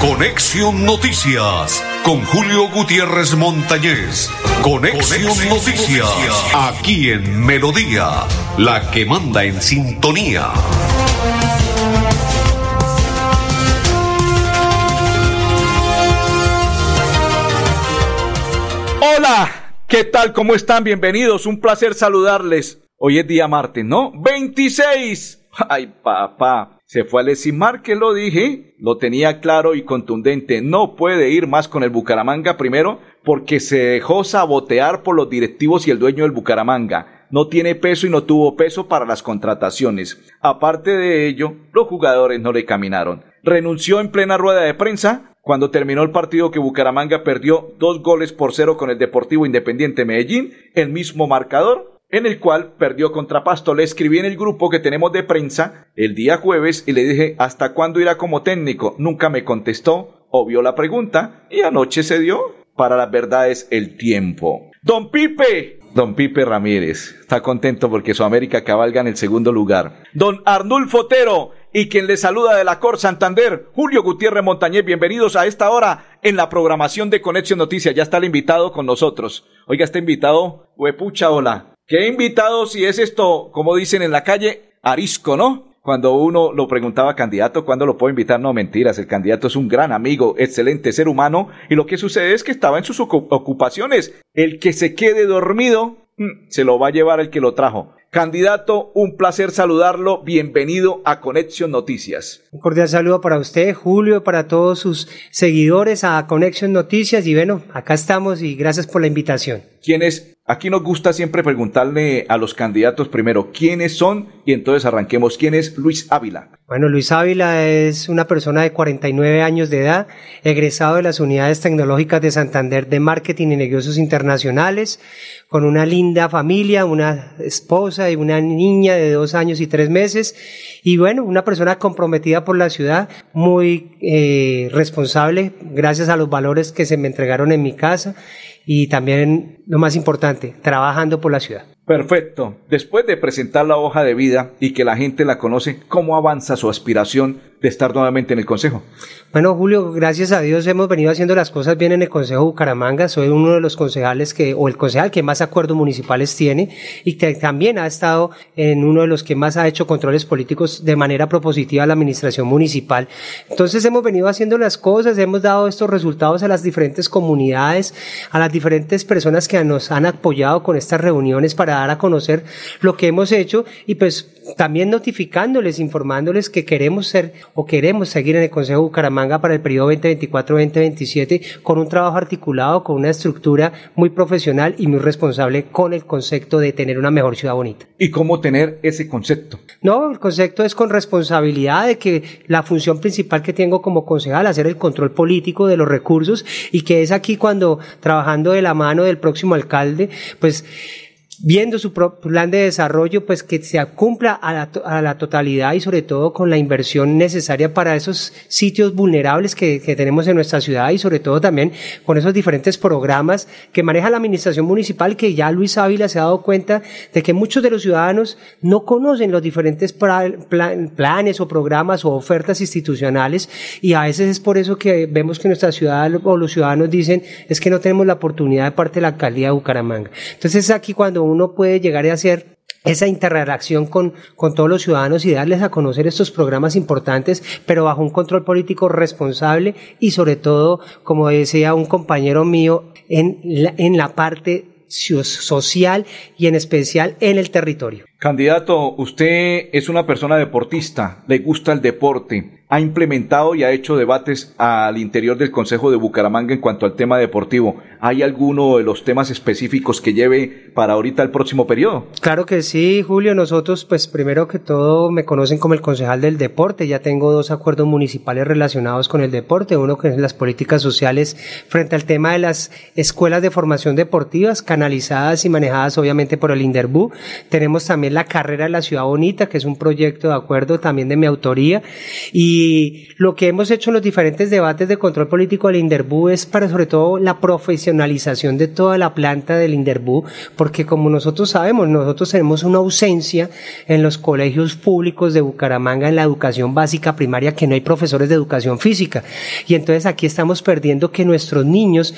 Conexión Noticias con Julio Gutiérrez Montañez. Conexión, Noticias, aquí en Melodía, la que manda en sintonía. Hola, ¿qué tal? ¿Cómo están? Bienvenidos, un placer saludarles. Hoy es día martes, ¿no? 26. Ay, papá. Se fue al Esimar, que lo dije, lo tenía claro y contundente. No puede ir más con el Bucaramanga primero porque se dejó sabotear por los directivos y el dueño del Bucaramanga. No tiene peso y no tuvo peso para las contrataciones. Aparte de ello, los jugadores no le caminaron. Renunció en plena rueda de prensa cuando terminó el partido que Bucaramanga perdió dos goles por cero con el Deportivo Independiente Medellín, el mismo marcador en el cual perdió contra Pasto. Le escribí en el grupo que tenemos de prensa el día jueves y le dije hasta cuándo irá como técnico. Nunca me contestó o vio la pregunta y anoche se dio para las verdades el tiempo. Don Pipe. Don Pipe Ramírez está contento porque su América cabalga en el segundo lugar. Don Arnulfo Otero y quien le saluda de la Cor Santander, Julio Gutiérrez Montañez. Bienvenidos a esta hora en la programación de Conexión Noticias. Ya está el invitado con nosotros. Oiga, este invitado, huepucha, hola. ¿Qué invitado si es esto, como dicen en la calle, arisco, ¿no? Cuando uno lo preguntaba candidato, ¿cuándo lo puedo invitar? No, mentiras, el candidato es un gran amigo, excelente ser humano, y lo que sucede es que estaba en sus ocupaciones. El que se quede dormido, mm, se lo va a llevar el que lo trajo. Candidato, un placer saludarlo. Bienvenido a Conexión Noticias. Un cordial saludo para usted, Julio, para todos sus seguidores a Conexión Noticias. Y bueno, acá estamos y gracias por la invitación. ¿Quiénes Aquí nos gusta siempre preguntarle a los candidatos primero quiénes son y entonces arranquemos. ¿Quién es Luis Ávila? Bueno, Luis Ávila es una persona de 49 años de edad, egresado de las unidades tecnológicas de Santander de Marketing y Negocios Internacionales, con una linda familia, una esposa y una niña de dos años y tres meses. Y bueno, una persona comprometida por la ciudad, muy eh, responsable, gracias a los valores que se me entregaron en mi casa y también, lo más importante, trabajando por la ciudad. Perfecto. Después de presentar la hoja de vida y que la gente la conoce, ¿cómo avanza su aspiración de estar nuevamente en el Consejo? Bueno, Julio, gracias a Dios hemos venido haciendo las cosas bien en el Consejo Bucaramanga. Soy uno de los concejales que, o el concejal que más acuerdos municipales tiene y que también ha estado en uno de los que más ha hecho controles políticos de manera propositiva a la administración municipal. Entonces hemos venido haciendo las cosas, hemos dado estos resultados a las diferentes comunidades, a las diferentes personas que nos han apoyado con estas reuniones para dar a conocer lo que hemos hecho y pues también notificándoles, informándoles que queremos ser o queremos seguir en el Consejo Bucaramanga para el periodo 2024-2027 con un trabajo articulado, con una estructura muy profesional y muy responsable con el concepto de tener una mejor ciudad bonita. ¿Y cómo tener ese concepto? No, el concepto es con responsabilidad de que la función principal que tengo como concejal, hacer el control político de los recursos y que es aquí cuando trabajando de la mano del próximo alcalde, pues viendo su plan de desarrollo, pues que se cumpla a la, totalidad y sobre todo con la inversión necesaria para esos sitios vulnerables que, tenemos en nuestra ciudad y sobre todo también con esos diferentes programas que maneja la administración municipal que ya Luis Ávila se ha dado cuenta de que muchos de los ciudadanos no conocen los diferentes planes o programas o ofertas institucionales y a veces es por eso que vemos que nuestra ciudad o los ciudadanos dicen es que no tenemos la oportunidad de parte de la alcaldía de Bucaramanga. Entonces es aquí cuando uno puede llegar a hacer esa interrelación con, con todos los ciudadanos y darles a conocer estos programas importantes, pero bajo un control político responsable y sobre todo, como decía un compañero mío, en la, en la parte social y en especial en el territorio. Candidato, usted es una persona deportista, le gusta el deporte ha implementado y ha hecho debates al interior del Consejo de Bucaramanga en cuanto al tema deportivo. ¿Hay alguno de los temas específicos que lleve para ahorita el próximo periodo? Claro que sí, Julio. Nosotros, pues primero que todo, me conocen como el concejal del deporte. Ya tengo dos acuerdos municipales relacionados con el deporte. Uno que es las políticas sociales frente al tema de las escuelas de formación deportivas, canalizadas y manejadas obviamente por el INDERBU. Tenemos también la carrera de la Ciudad Bonita, que es un proyecto de acuerdo también de mi autoría. Y Y lo que hemos hecho en los diferentes debates de control político del Inderbú es para sobre todo la profesionalización de toda la planta del Inderbú, porque como nosotros sabemos, nosotros tenemos una ausencia en los colegios públicos de Bucaramanga en la educación básica primaria que no hay profesores de educación física. Y entonces aquí estamos perdiendo que nuestros niños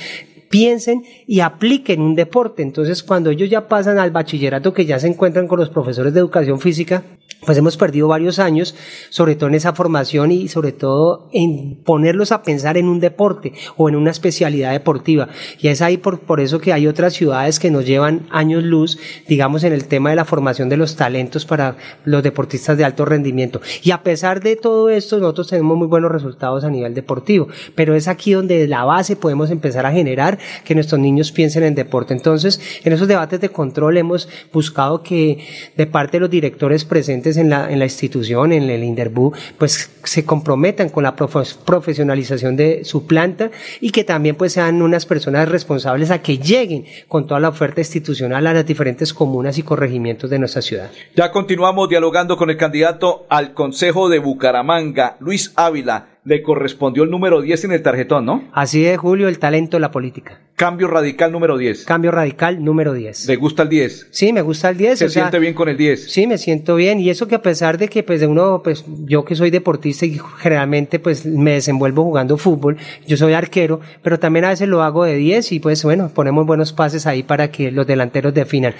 piensen y apliquen un deporte. Entonces, cuando ellos ya pasan al bachillerato, que ya se encuentran con los profesores de educación física, pues hemos perdido varios años, sobre todo en esa formación y sobre todo en ponerlos a pensar en un deporte o en una especialidad deportiva. Y es ahí por, por eso que hay otras ciudades que nos llevan años luz, digamos, en el tema de la formación de los talentos para los deportistas de alto rendimiento. Y a pesar de todo esto, nosotros tenemos muy buenos resultados a nivel deportivo, pero es aquí donde de la base podemos empezar a generar que nuestros niños piensen en deporte. Entonces, en esos debates de control hemos buscado que de parte de los directores presentes en la, institución, en el Inderbú, pues se comprometan con la profesionalización de su planta y que también pues sean unas personas responsables a que lleguen con toda la oferta institucional a las diferentes comunas y corregimientos de nuestra ciudad. Ya continuamos dialogando con el candidato al Consejo de Bucaramanga, Luis Ávila le correspondió el número 10 en el tarjetón, ¿no? Así es, Julio, el talento de la política. Cambio radical número 10. Cambio radical número 10. ¿Le gusta el 10? Sí, me gusta el 10. ¿Se siente bien con el 10? Sí, me siento bien. Y eso que a pesar de que, pues, de uno, pues, yo que soy deportista y generalmente, pues, me desenvuelvo jugando fútbol, yo soy arquero, pero también a veces lo hago de 10 y, pues, bueno, ponemos buenos pases ahí para que los delanteros definan.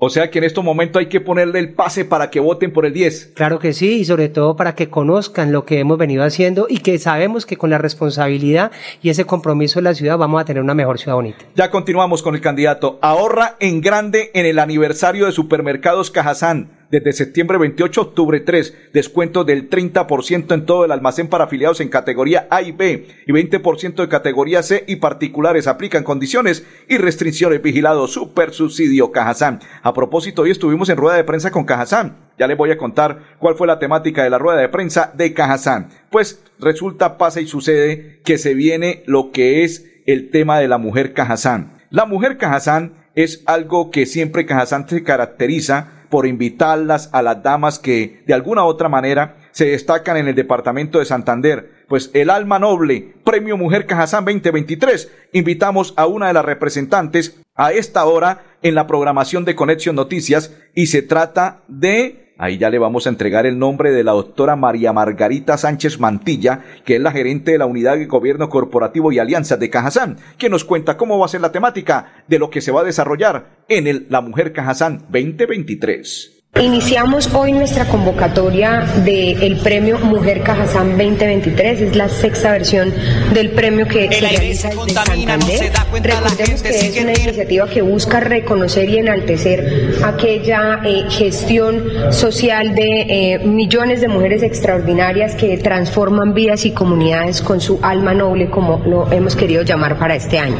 O sea que en estos momentos hay que ponerle el pase para que voten por el 10. Claro que sí, y sobre todo para que conozcan lo que hemos venido haciendo y que sabemos que con la responsabilidad y ese compromiso de la ciudad vamos a tener una mejor ciudad bonita. Ya continuamos con el candidato. Ahorra en grande en el aniversario de Supermercados Cajazán desde septiembre 28 octubre 3, descuento del 30% en todo el almacén para afiliados en categoría A y B y 20% de categoría C y particulares. Aplican condiciones y restricciones. Vigilado Super Subsidio Cajazán. A propósito, hoy estuvimos en rueda de prensa con Cajazán. Ya les voy a contar cuál fue la temática de la rueda de prensa de Cajazán. Pues resulta, pasa y sucede que se viene lo que es el tema de la mujer Cajazán. La mujer Cajazán es algo que siempre Cajazán se caracteriza por invitarlas a las damas que de alguna otra manera se destacan en el departamento de Santander. Pues el alma noble, Premio Mujer Cajazán 2023, invitamos a una de las representantes a esta hora en la programación de Conexión Noticias y se trata de Ahí ya le vamos a entregar el nombre de la doctora María Margarita Sánchez Mantilla, que es la gerente de la Unidad de Gobierno Corporativo y Alianzas de Cajazán, que nos cuenta cómo va a ser la temática de lo que se va a desarrollar en el La Mujer Cajazán 2023. Iniciamos hoy nuestra convocatoria del premio Mujer Cajazán 2023. Es la sexta versión del premio que se realiza desde Santander. Recordemos que es una iniciativa que busca reconocer y enaltecer aquella eh, gestión social de eh, millones de mujeres extraordinarias que transforman vidas y comunidades con su alma noble, como lo hemos querido llamar para este año.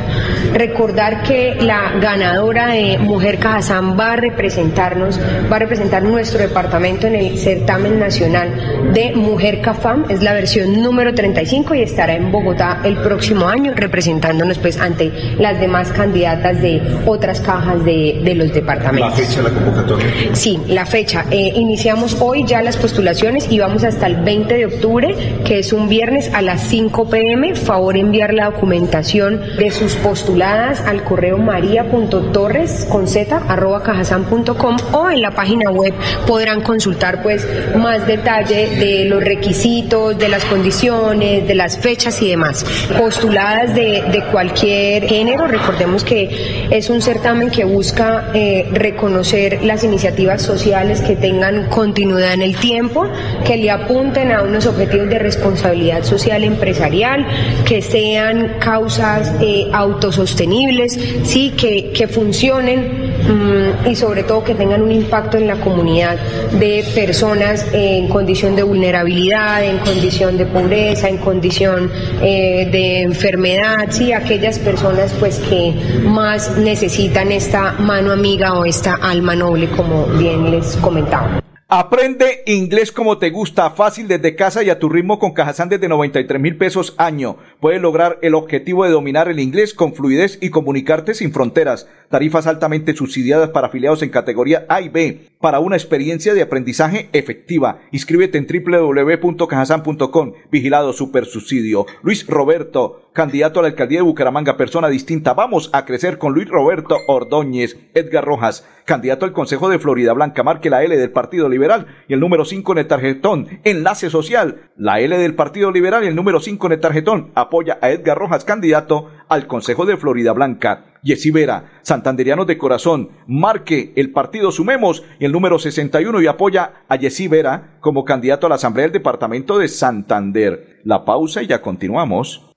Recordar que la ganadora de Mujer Cajazán va a representarnos, va a representar presentar nuestro departamento en el certamen nacional de Mujer CAFAM, es la versión número 35 y estará en Bogotá el próximo año representándonos pues ante las demás candidatas de otras cajas de, de los departamentos. ¿La fecha de la convocatoria? Sí, la fecha. Eh, iniciamos hoy ya las postulaciones y vamos hasta el 20 de octubre, que es un viernes a las 5 pm. Favor enviar la documentación de sus postuladas al correo maría.torres con z arroba cajasan.com o en la página web podrán consultar pues más detalle de los requisitos, de las condiciones, de las fechas y demás. Postuladas de, de cualquier género, recordemos que es un certamen que busca eh, reconocer las iniciativas sociales que tengan continuidad en el tiempo, que le apunten a unos objetivos de responsabilidad social empresarial, que sean causas eh, autosostenibles, sí, que, que funcionen mm, y sobre todo que tengan un impacto en la comunidad de personas en condición de vulnerabilidad, en condición de pobreza, en condición eh, de enfermedad, sí, aquellas personas pues que más necesitan esta mano amiga o esta alma noble, como bien les comentaba. Aprende inglés como te gusta, fácil desde casa y a tu ritmo con Cajazán desde 93 mil pesos año. Puedes lograr el objetivo de dominar el inglés con fluidez y comunicarte sin fronteras. Tarifas altamente subsidiadas para afiliados en categoría A y B para una experiencia de aprendizaje efectiva. Inscríbete en www.cajasan.com. Vigilado Supersubsidio. Luis Roberto, candidato a la alcaldía de Bucaramanga, persona distinta. Vamos a crecer con Luis Roberto Ordóñez. Edgar Rojas, candidato al Consejo de Florida Blanca. Marque la L del Partido Liberal y el número 5 en el tarjetón. Enlace social. La L del Partido Liberal y el número 5 en el tarjetón. Apoya a Edgar Rojas, candidato al Consejo de Florida Blanca. Yesí Vera, santanderianos de corazón, marque el partido Sumemos y el número 61 y apoya a Yesí Vera como candidato a la Asamblea del Departamento de Santander. La pausa y ya continuamos.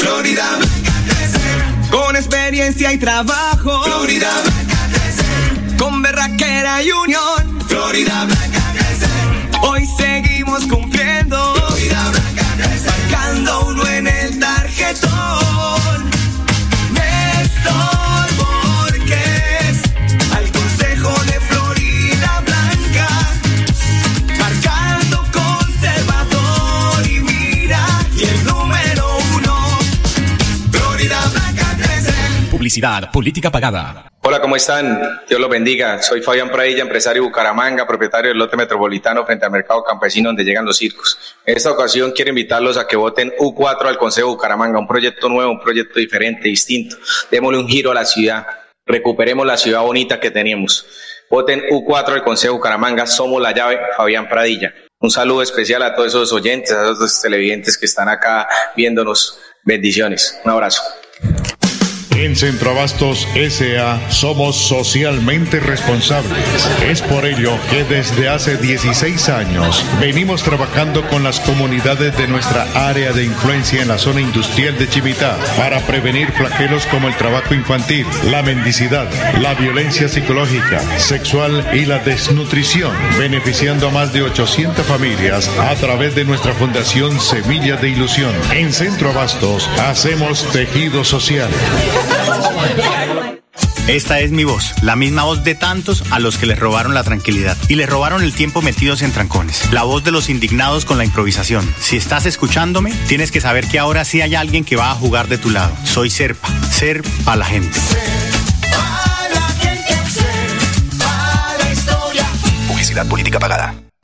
Florida Blanca crecer. Con experiencia y trabajo. Florida Blanca crecer. Con berraquera y unión. Florida Blanca crecer. Hoy seguimos cumpliendo. Florida Blanca crecer. Marcando uno en el tarjetón. Publicidad, política pagada. Hola, ¿cómo están? Dios los bendiga. Soy Fabián Pradilla, empresario de Bucaramanga, propietario del lote metropolitano frente al mercado campesino donde llegan los circos. En esta ocasión quiero invitarlos a que voten U4 al Consejo de Bucaramanga, un proyecto nuevo, un proyecto diferente, distinto. Démosle un giro a la ciudad. Recuperemos la ciudad bonita que teníamos. Voten U4 al Consejo Bucaramanga, somos la llave, Fabián Pradilla. Un saludo especial a todos esos oyentes, a todos los televidentes que están acá viéndonos. Bendiciones. Un abrazo. En Centroabastos SA somos socialmente responsables. Es por ello que desde hace 16 años venimos trabajando con las comunidades de nuestra área de influencia en la zona industrial de Chivitá para prevenir flagelos como el trabajo infantil, la mendicidad, la violencia psicológica, sexual y la desnutrición, beneficiando a más de 800 familias a través de nuestra fundación Semilla de Ilusión. En Centro Abastos hacemos tejido social. Esta es mi voz, la misma voz de tantos a los que les robaron la tranquilidad y les robaron el tiempo metidos en trancones. La voz de los indignados con la improvisación. Si estás escuchándome, tienes que saber que ahora sí hay alguien que va a jugar de tu lado. Soy Serpa, Ser a la gente. Publicidad política pagada.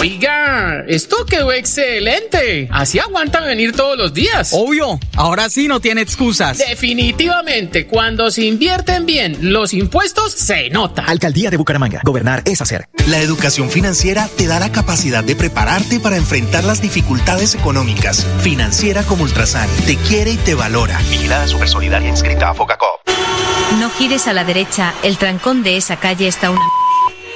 Oiga, esto quedó excelente. Así aguantan venir todos los días. Obvio, ahora sí no tiene excusas. Definitivamente, cuando se invierten bien los impuestos, se nota. Alcaldía de Bucaramanga. Gobernar es hacer. La educación financiera te da la capacidad de prepararte para enfrentar las dificultades económicas. Financiera como Ultrasan te quiere y te valora. Vigilada Super Solidaria inscrita a Focacop. No gires a la derecha, el trancón de esa calle está una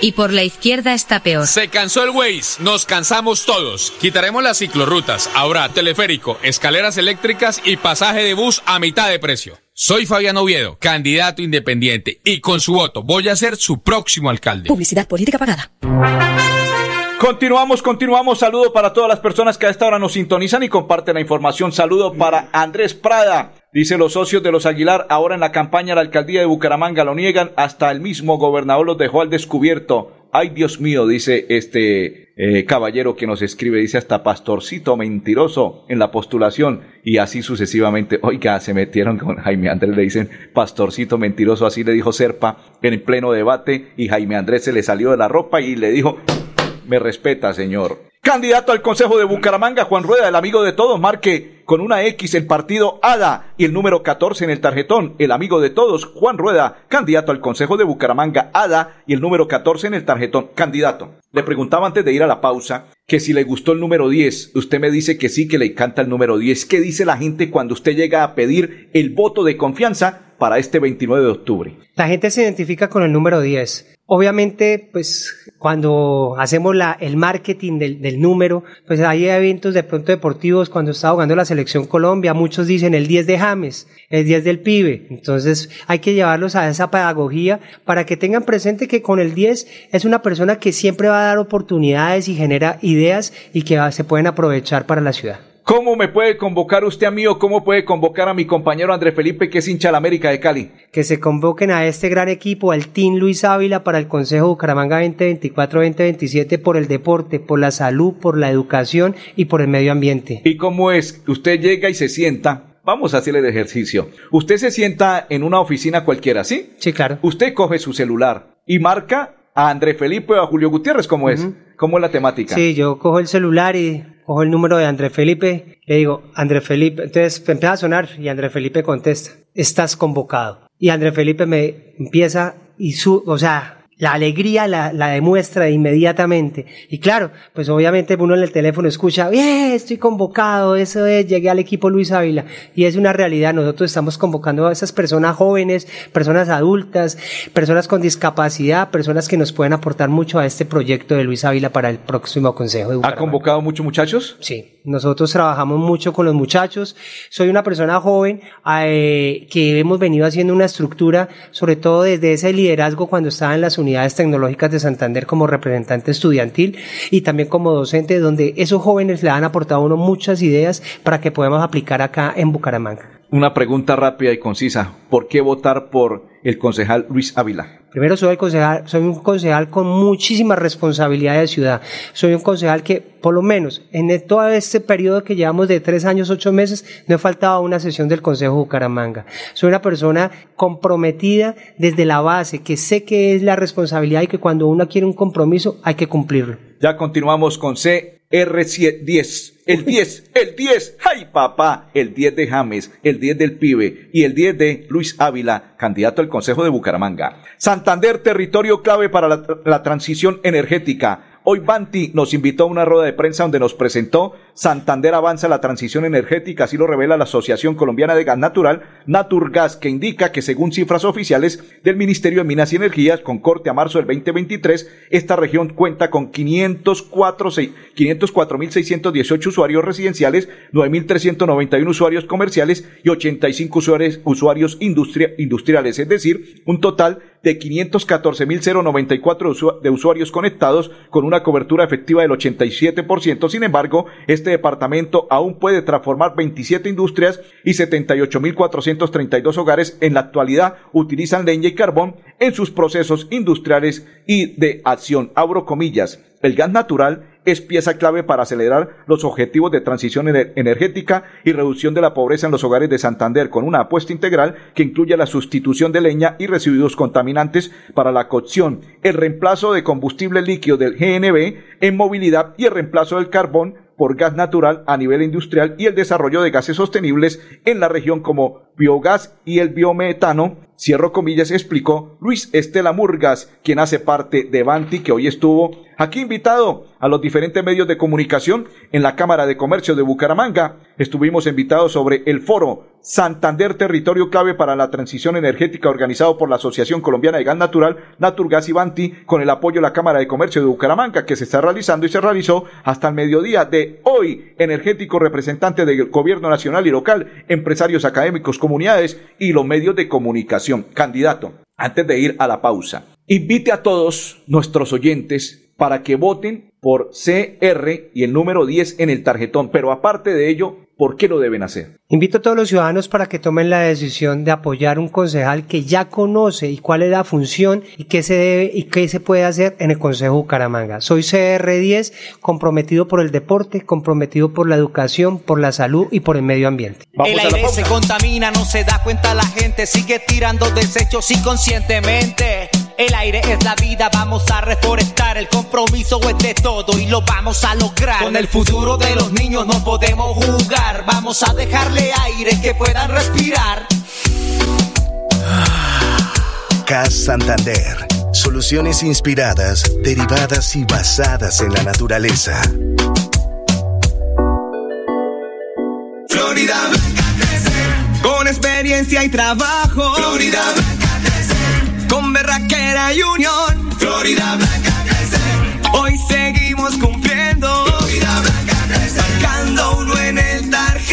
y por la izquierda está peor. Se cansó el Waze, nos cansamos todos. Quitaremos las ciclorrutas, ahora teleférico, escaleras eléctricas y pasaje de bus a mitad de precio. Soy Fabián Oviedo, candidato independiente, y con su voto voy a ser su próximo alcalde. Publicidad política pagada. Continuamos, continuamos. Saludo para todas las personas que a esta hora nos sintonizan y comparten la información. Saludo para Andrés Prada. Dice los socios de los Aguilar, ahora en la campaña la alcaldía de Bucaramanga lo niegan, hasta el mismo gobernador los dejó al descubierto. Ay, Dios mío, dice este eh, caballero que nos escribe, dice hasta pastorcito mentiroso en la postulación y así sucesivamente. Oiga, se metieron con Jaime Andrés, le dicen pastorcito mentiroso, así le dijo Serpa en pleno debate y Jaime Andrés se le salió de la ropa y le dijo, me respeta, señor. Candidato al Consejo de Bucaramanga, Juan Rueda, el amigo de todos, marque con una X el partido ADA y el número 14 en el tarjetón, el amigo de todos, Juan Rueda, candidato al Consejo de Bucaramanga ADA y el número 14 en el tarjetón, candidato. Le preguntaba antes de ir a la pausa que si le gustó el número 10. Usted me dice que sí, que le encanta el número 10. ¿Qué dice la gente cuando usted llega a pedir el voto de confianza para este 29 de octubre? La gente se identifica con el número 10. Obviamente, pues cuando hacemos la, el marketing del, del, número, pues hay eventos de pronto deportivos cuando está jugando la selección Colombia, muchos dicen el 10 de James, el 10 del pibe. Entonces hay que llevarlos a esa pedagogía para que tengan presente que con el 10 es una persona que siempre va a dar oportunidades y genera ideas y que se pueden aprovechar para la ciudad. ¿Cómo me puede convocar usted a mí o cómo puede convocar a mi compañero André Felipe, que es hincha de la América de Cali? Que se convoquen a este gran equipo, al Team Luis Ávila para el Consejo Bucaramanga 2024-2027 por el deporte, por la salud, por la educación y por el medio ambiente. ¿Y cómo es? Usted llega y se sienta Vamos a hacer el ejercicio. Usted se sienta en una oficina cualquiera, ¿sí? Sí, claro. Usted coge su celular y marca a André Felipe o a Julio Gutiérrez, ¿cómo es? ¿Cómo es la temática? Sí, yo cojo el celular y cojo el número de André Felipe, le digo, André Felipe, entonces empieza a sonar y André Felipe contesta, estás convocado. Y André Felipe me empieza y su, o sea, la alegría la, la, demuestra inmediatamente. Y claro, pues obviamente uno en el teléfono escucha, bien, estoy convocado, eso es, llegué al equipo Luis Ávila. Y es una realidad, nosotros estamos convocando a esas personas jóvenes, personas adultas, personas con discapacidad, personas que nos pueden aportar mucho a este proyecto de Luis Ávila para el próximo Consejo de ¿Ha convocado muchos muchachos? Sí, nosotros trabajamos mucho con los muchachos. Soy una persona joven eh, que hemos venido haciendo una estructura, sobre todo desde ese liderazgo cuando estaba en las unidades tecnológicas de Santander como representante estudiantil y también como docente, donde esos jóvenes le han aportado a uno muchas ideas para que podamos aplicar acá en Bucaramanga. Una pregunta rápida y concisa. ¿Por qué votar por el concejal Luis Ávila? Primero soy el concejal, soy un concejal con muchísima responsabilidad de ciudad. Soy un concejal que, por lo menos, en todo este periodo que llevamos de tres años, ocho meses, no he faltado una sesión del Consejo Bucaramanga. Soy una persona comprometida desde la base, que sé que es la responsabilidad y que cuando uno quiere un compromiso hay que cumplirlo. Ya continuamos con CR10. El 10, el 10, ¡ay papá! El 10 de James, el 10 del pibe y el 10 de Luis Ávila, candidato al Consejo de Bucaramanga. Santander, territorio clave para la, la transición energética. Hoy Banti nos invitó a una rueda de prensa donde nos presentó Santander avanza la transición energética, así lo revela la Asociación Colombiana de Gas Natural, Naturgas, que indica que según cifras oficiales del Ministerio de Minas y Energías, con corte a marzo del 2023, esta región cuenta con 504.618 usuarios residenciales, 9.391 usuarios comerciales y 85 usuarios, usuarios industriales, es decir, un total de 514.094 de usuarios conectados con una cobertura efectiva del 87%. Sin embargo, este departamento aún puede transformar 27 industrias y 78.432 hogares en la actualidad utilizan leña y carbón en sus procesos industriales y de acción. Abro comillas. El gas natural es pieza clave para acelerar los objetivos de transición energética y reducción de la pobreza en los hogares de Santander, con una apuesta integral que incluye la sustitución de leña y residuos contaminantes para la cocción, el reemplazo de combustible líquido del GNB en movilidad y el reemplazo del carbón por gas natural a nivel industrial y el desarrollo de gases sostenibles en la región como biogás y el biometano, cierro comillas, explicó Luis Estela Murgas, quien hace parte de Banti, que hoy estuvo aquí invitado a los diferentes medios de comunicación en la Cámara de Comercio de Bucaramanga. Estuvimos invitados sobre el foro Santander Territorio Clave para la Transición Energética organizado por la Asociación Colombiana de Gas Natural, Naturgas y Banti, con el apoyo de la Cámara de Comercio de Bucaramanga, que se está realizando y se realizó hasta el mediodía de hoy. Energético representante del gobierno nacional y local, empresarios académicos, comunidades y los medios de comunicación. Candidato, antes de ir a la pausa, invite a todos nuestros oyentes para que voten por CR y el número 10 en el tarjetón. Pero aparte de ello, ¿por qué lo deben hacer? Invito a todos los ciudadanos para que tomen la decisión de apoyar un concejal que ya conoce y cuál es la función y qué se debe y qué se puede hacer en el Consejo Bucaramanga. Soy CR10, comprometido por el deporte, comprometido por la educación, por la salud y por el medio ambiente. el aire se contamina, no se da cuenta la gente, sigue tirando desechos inconscientemente. El aire es la vida, vamos a reforestar. El compromiso es de todo y lo vamos a lograr. Con el futuro de los niños no podemos jugar. Vamos a dejarle aire que puedan respirar. CAS Santander. Soluciones inspiradas, derivadas y basadas en la naturaleza. Florida Blanca crece con experiencia y trabajo. Florida Blanca crece con berraquera y unión. Florida Blanca crece. Hoy seguimos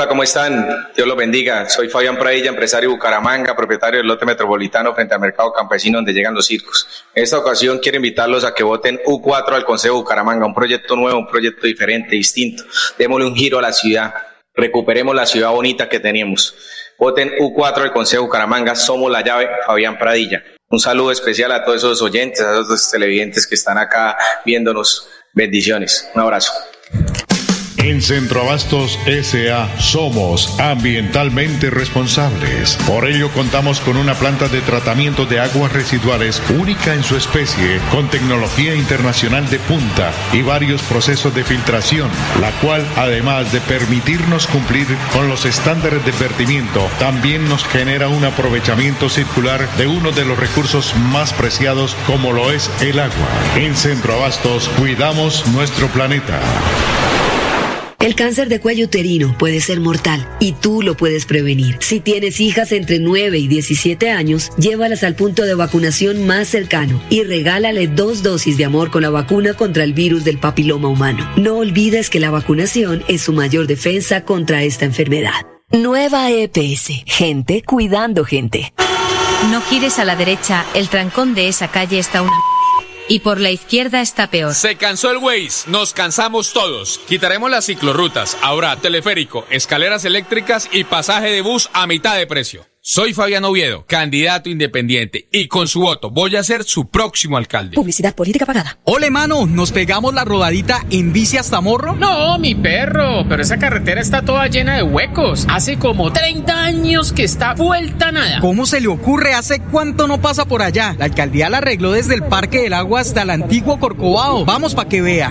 Hola, ¿cómo están? Dios los bendiga. Soy Fabián Pradilla, empresario de Bucaramanga, propietario del lote metropolitano frente al mercado campesino donde llegan los circos. En esta ocasión quiero invitarlos a que voten U4 al Consejo Bucaramanga, un proyecto nuevo, un proyecto diferente, distinto. Démosle un giro a la ciudad. Recuperemos la ciudad bonita que teníamos. Voten U4 al Consejo Bucaramanga, somos la llave, Fabián Pradilla. Un saludo especial a todos esos oyentes, a todos esos televidentes que están acá viéndonos. Bendiciones. Un abrazo. En Centroabastos SA somos ambientalmente responsables. Por ello contamos con una planta de tratamiento de aguas residuales única en su especie, con tecnología internacional de punta y varios procesos de filtración, la cual además de permitirnos cumplir con los estándares de vertimiento, también nos genera un aprovechamiento circular de uno de los recursos más preciados como lo es el agua. En Centroabastos cuidamos nuestro planeta. El cáncer de cuello uterino puede ser mortal y tú lo puedes prevenir. Si tienes hijas entre 9 y 17 años, llévalas al punto de vacunación más cercano y regálale dos dosis de amor con la vacuna contra el virus del papiloma humano. No olvides que la vacunación es su mayor defensa contra esta enfermedad. Nueva EPS. Gente cuidando gente. No gires a la derecha, el trancón de esa calle está una... Y por la izquierda está peor. Se cansó el Waze, nos cansamos todos. Quitaremos las ciclorrutas. Ahora teleférico, escaleras eléctricas y pasaje de bus a mitad de precio. Soy Fabián Oviedo, candidato independiente, y con su voto voy a ser su próximo alcalde. Publicidad política pagada. Ole, mano, ¿nos pegamos la rodadita en bici hasta Morro? No, mi perro, pero esa carretera está toda llena de huecos. Hace como 30 años que está vuelta nada. ¿Cómo se le ocurre? ¿Hace cuánto no pasa por allá? La alcaldía la arregló desde el Parque del Agua hasta el antiguo Corcovado. Vamos para que vea.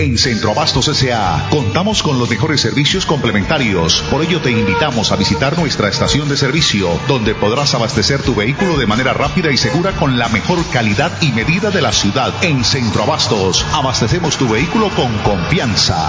En Centroabastos S.A. contamos con los mejores servicios complementarios. Por ello te invitamos a visitar nuestra estación de servicio, donde podrás abastecer tu vehículo de manera rápida y segura con la mejor calidad y medida de la ciudad. En Centroabastos, abastecemos tu vehículo con confianza.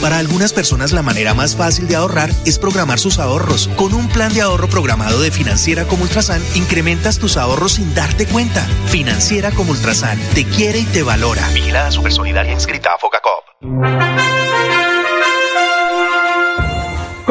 Para algunas personas la manera más fácil de ahorrar es programar sus ahorros. Con un plan de ahorro programado de Financiera como Ultrasan, incrementas tus ahorros sin darte cuenta. Financiera como Ultrasan, te quiere y te valora. Vigilada Super Solidaria inscrita a Fogacop.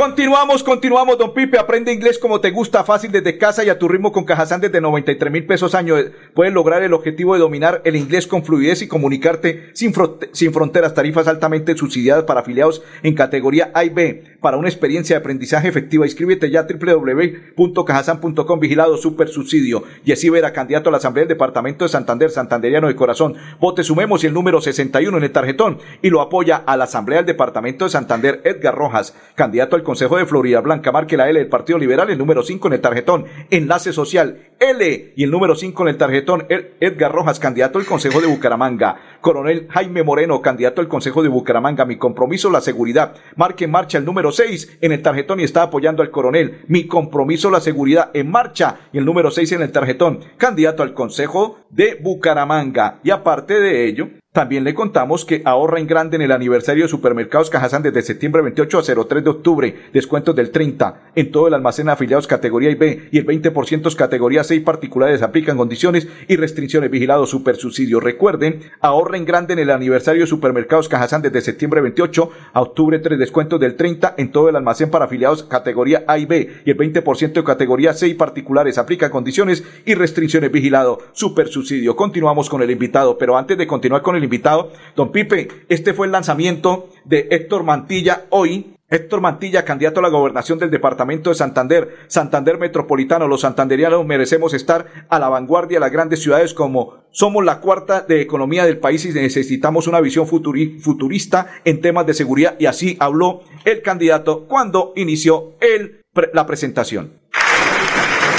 Continuamos, continuamos, don Pipe. Aprende inglés como te gusta, fácil desde casa y a tu ritmo con Cajazán desde 93 mil pesos año. Puedes lograr el objetivo de dominar el inglés con fluidez y comunicarte sin, sin fronteras. Tarifas altamente subsidiadas para afiliados en categoría A y B. Para una experiencia de aprendizaje efectiva, inscríbete ya a www.cajazán.com. Vigilado super subsidio. Yesí Vera, candidato a la Asamblea del Departamento de Santander, Santanderiano de Corazón. Vote sumemos y el número 61 en el tarjetón. Y lo apoya a la Asamblea del Departamento de Santander, Edgar Rojas, candidato al Consejo Consejo de Florida Blanca. Marque la L del Partido Liberal, el número 5 en el tarjetón. Enlace social L y el número 5 en el tarjetón. Edgar Rojas, candidato al Consejo de Bucaramanga. Coronel Jaime Moreno, candidato al Consejo de Bucaramanga. Mi compromiso, la seguridad. Marque en marcha el número 6 en el tarjetón y está apoyando al coronel. Mi compromiso, la seguridad en marcha y el número 6 en el tarjetón. Candidato al Consejo de Bucaramanga. Y aparte de ello, también le contamos que ahorra en grande en el aniversario de Supermercados Cajazán desde septiembre 28 a 03 de octubre. Descuentos del 30 en todo el almacén afiliados categoría IB y el 20% categoría 6 particulares aplican condiciones y restricciones. Vigilado Super Subsidio. Recuerden, ahorra en grande en el aniversario de Supermercados Cajazán desde septiembre 28 a octubre 3. Descuentos del 30 en todo el almacén para afiliados categoría A y B y el 20% de categoría 6 particulares aplican condiciones y restricciones. Vigilado Super Subsidio. Continuamos con el invitado, pero antes de continuar con el invitado. Don Pipe, este fue el lanzamiento de Héctor Mantilla hoy. Héctor Mantilla, candidato a la gobernación del departamento de Santander, Santander Metropolitano. Los santanderianos merecemos estar a la vanguardia de las grandes ciudades como somos la cuarta de economía del país y necesitamos una visión futurista en temas de seguridad. Y así habló el candidato cuando inició el, la presentación.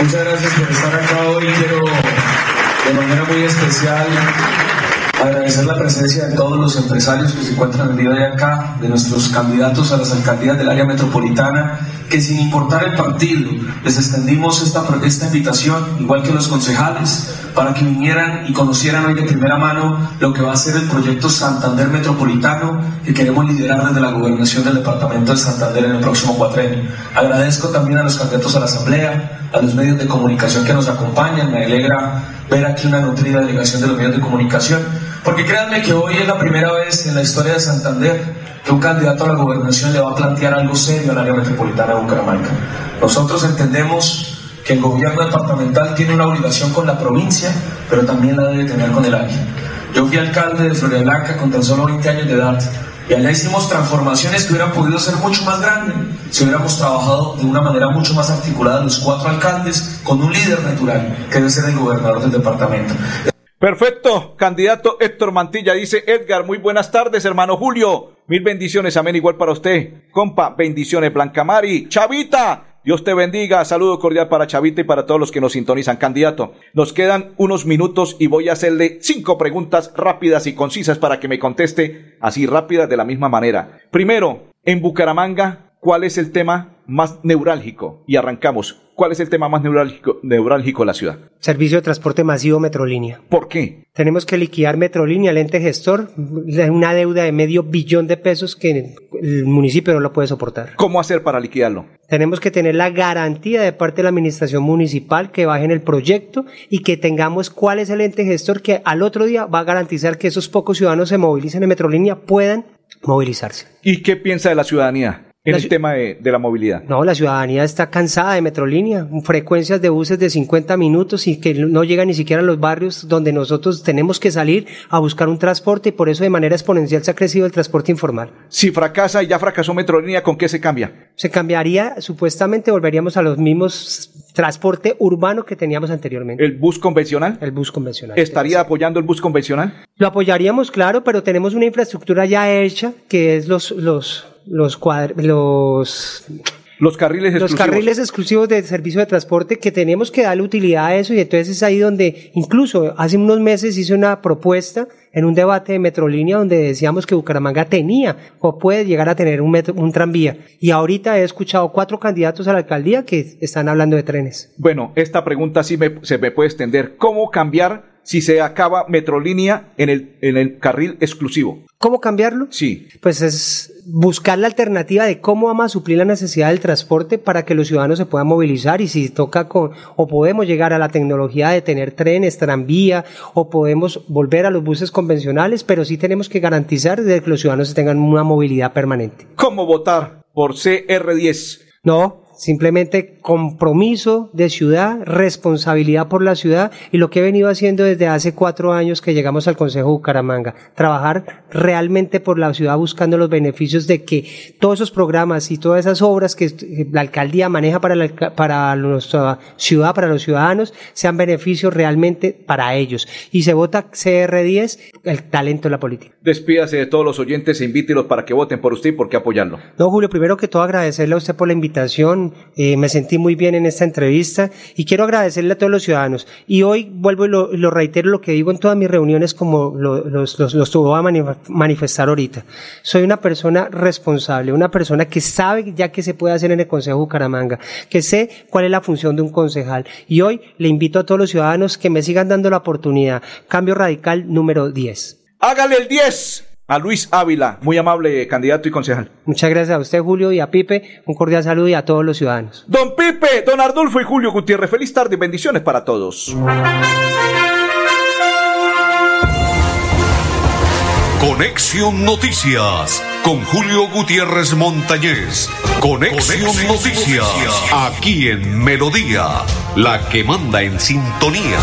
Muchas gracias por estar acá hoy. Quiero de manera muy especial Agradecer la presencia de todos los empresarios que se encuentran el día de acá, de nuestros candidatos a las alcaldías del área metropolitana, que sin importar el partido, les extendimos esta, esta invitación, igual que los concejales, para que vinieran y conocieran hoy de primera mano lo que va a ser el proyecto Santander Metropolitano que queremos liderar desde la gobernación del departamento de Santander en el próximo cuatrenio. Agradezco también a los candidatos a la Asamblea, a los medios de comunicación que nos acompañan, me alegra ver aquí una nutrida delegación de los medios de comunicación porque créanme que hoy es la primera vez en la historia de Santander que un candidato a la gobernación le va a plantear algo serio al área metropolitana de Bucaramanga. Nosotros entendemos que el gobierno departamental tiene una obligación con la provincia, pero también la debe tener con el área. Yo fui alcalde de Florida Blanca con tan solo 20 años de edad y allá hicimos transformaciones que hubieran podido ser mucho más grandes si hubiéramos trabajado de una manera mucho más articulada los cuatro alcaldes con un líder natural que debe ser el gobernador del departamento. Perfecto, candidato Héctor Mantilla, dice Edgar, muy buenas tardes, hermano Julio. Mil bendiciones, amén, igual para usted. Compa, bendiciones, Blanca Mari. Chavita, Dios te bendiga. Saludo cordial para Chavita y para todos los que nos sintonizan. Candidato, nos quedan unos minutos y voy a hacerle cinco preguntas rápidas y concisas para que me conteste así rápidas de la misma manera. Primero, en Bucaramanga, ¿cuál es el tema más neurálgico? Y arrancamos. ¿Cuál es el tema más neurálgico, neurálgico de la ciudad? Servicio de transporte masivo Metrolínea. ¿Por qué? Tenemos que liquidar Metrolínea, el ente gestor, una deuda de medio billón de pesos que el municipio no lo puede soportar. ¿Cómo hacer para liquidarlo? Tenemos que tener la garantía de parte de la administración municipal que bajen el proyecto y que tengamos cuál es el ente gestor que al otro día va a garantizar que esos pocos ciudadanos se movilicen en Metrolínea puedan movilizarse. ¿Y qué piensa de la ciudadanía? En el tema de, la movilidad. No, la ciudadanía está cansada de Metrolínea, frecuencias de buses de 50 minutos y que no llegan ni siquiera a los barrios donde nosotros tenemos que salir a buscar un transporte y por eso de manera exponencial se ha crecido el transporte informal. Si fracasa y ya fracasó Metrolínea, ¿con qué se cambia? Se cambiaría, supuestamente volveríamos a los mismos transporte urbano que teníamos anteriormente. ¿El bus convencional? El bus convencional. ¿Estaría apoyando el bus convencional? Lo apoyaríamos, claro, pero tenemos una infraestructura ya hecha que es los, los los los los carriles exclusivos. Los carriles exclusivos de servicio de transporte que tenemos que darle utilidad a eso y entonces es ahí donde incluso hace unos meses hice una propuesta en un debate de Metrolínea donde decíamos que Bucaramanga tenía o puede llegar a tener un, un tranvía y ahorita he escuchado cuatro candidatos a la alcaldía que están hablando de trenes. Bueno, esta pregunta sí se me puede extender. ¿Cómo cambiar si se acaba Metrolínea en el, en el carril exclusivo. ¿Cómo cambiarlo? Sí. Pues es buscar la alternativa de cómo vamos a suplir la necesidad del transporte para que los ciudadanos se puedan movilizar y si toca con, o podemos llegar a la tecnología de tener trenes, tranvía, o podemos volver a los buses convencionales, pero sí tenemos que garantizar que los ciudadanos tengan una movilidad permanente. ¿Cómo votar por CR10? No, simplemente compromiso de ciudad, responsabilidad por la ciudad y lo que he venido haciendo desde hace cuatro años que llegamos al Consejo Bucaramanga, trabajar realmente por la ciudad buscando los beneficios de que todos esos programas y todas esas obras que la alcaldía maneja para, la, para nuestra ciudad, para los ciudadanos, sean beneficios realmente para ellos. Y se vota CR10, el talento de la política. Despídase de todos los oyentes e invítelos para que voten por usted y por qué apoyarlo. No, Julio, primero que todo agradecerle a usted por la invitación. Eh, me sentí muy bien en esta entrevista y quiero agradecerle a todos los ciudadanos. Y hoy vuelvo y lo, reitero lo que digo en todas mis reuniones como lo, los, los, los tuvo a manifestar ahorita. Soy una persona responsable, una persona que sabe ya qué se puede hacer en el Consejo Bucaramanga, que sé cuál es la función de un concejal. Y hoy le invito a todos los ciudadanos que me sigan dando la oportunidad. Cambio radical número 10. Hágale el 10 a Luis Ávila, muy amable candidato y concejal. Muchas gracias a usted, Julio, y a Pipe. Un cordial saludo y a todos los ciudadanos. Don Pipe, don Ardulfo y Julio Gutiérrez, feliz tarde y bendiciones para todos. Conexión Noticias con Julio Gutiérrez Montañez. Conexión, Conexión Noticias, aquí en Melodía, la que manda en sintonía.